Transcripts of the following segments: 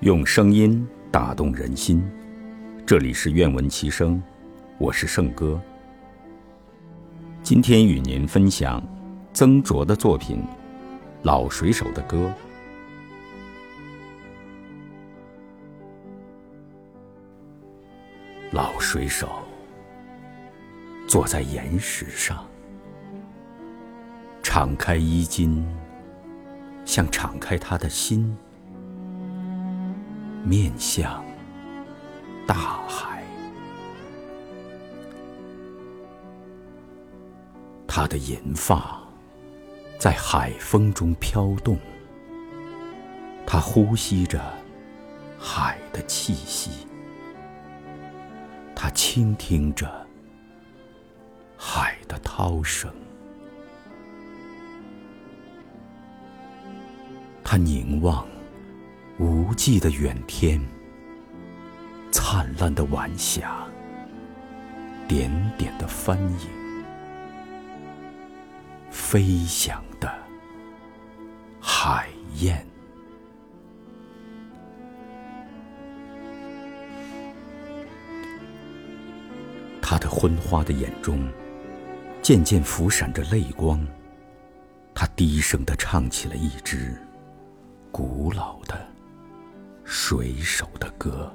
用声音打动人心，这里是愿闻其声，我是圣哥。今天与您分享曾卓的作品《老水手的歌》。老水手坐在岩石上，敞开衣襟，像敞开他的心。面向大海，他的银发在海风中飘动，他呼吸着海的气息，他倾听着海的涛声，他凝望。无际的远天，灿烂的晚霞，点点的帆影，飞翔的海燕。他的昏花的眼中，渐渐浮闪着泪光。他低声的唱起了一支古老的。水手的歌，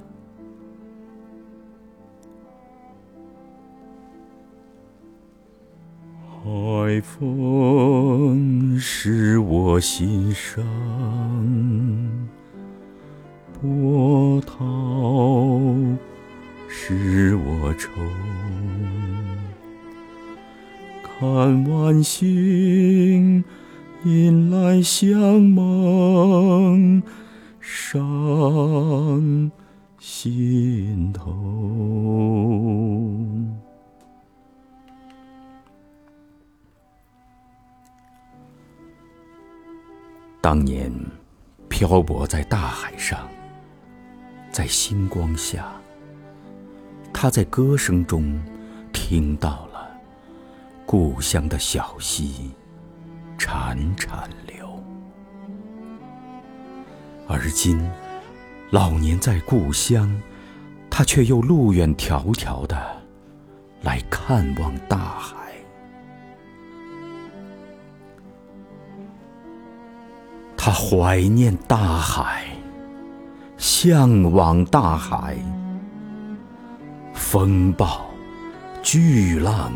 海风使我心伤，波涛使我愁，看晚星引来相梦。伤心头。当年漂泊在大海上，在星光下，他在歌声中听到了故乡的小溪潺潺流。而今，老年在故乡，他却又路远迢迢的来看望大海。他怀念大海，向往大海。风暴、巨浪、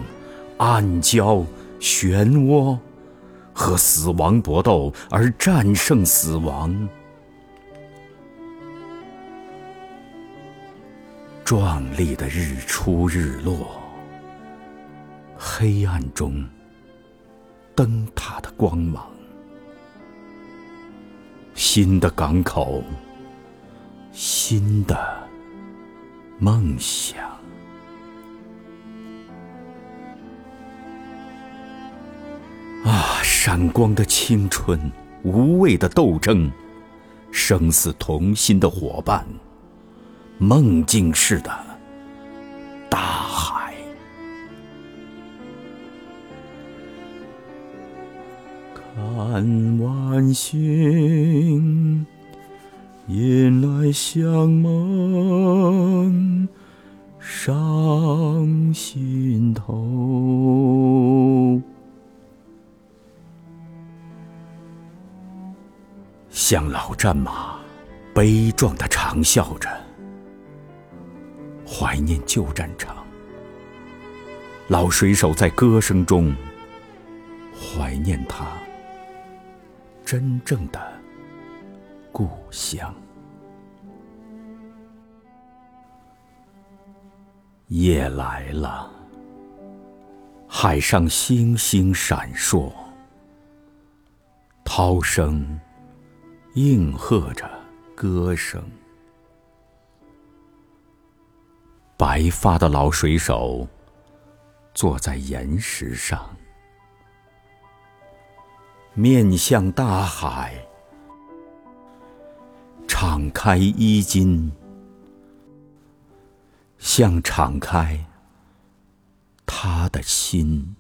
暗礁、漩涡，和死亡搏斗而战胜死亡。壮丽的日出日落，黑暗中灯塔的光芒，新的港口，新的梦想。啊，闪光的青春，无畏的斗争，生死同心的伙伴。梦境似的大海，看晚星引来相梦，伤心头，像老战马，悲壮的长啸着。怀念旧战场，老水手在歌声中怀念他真正的故乡。夜来了，海上星星闪烁，涛声应和着歌声。白发的老水手坐在岩石上，面向大海，敞开衣襟，像敞开他的心。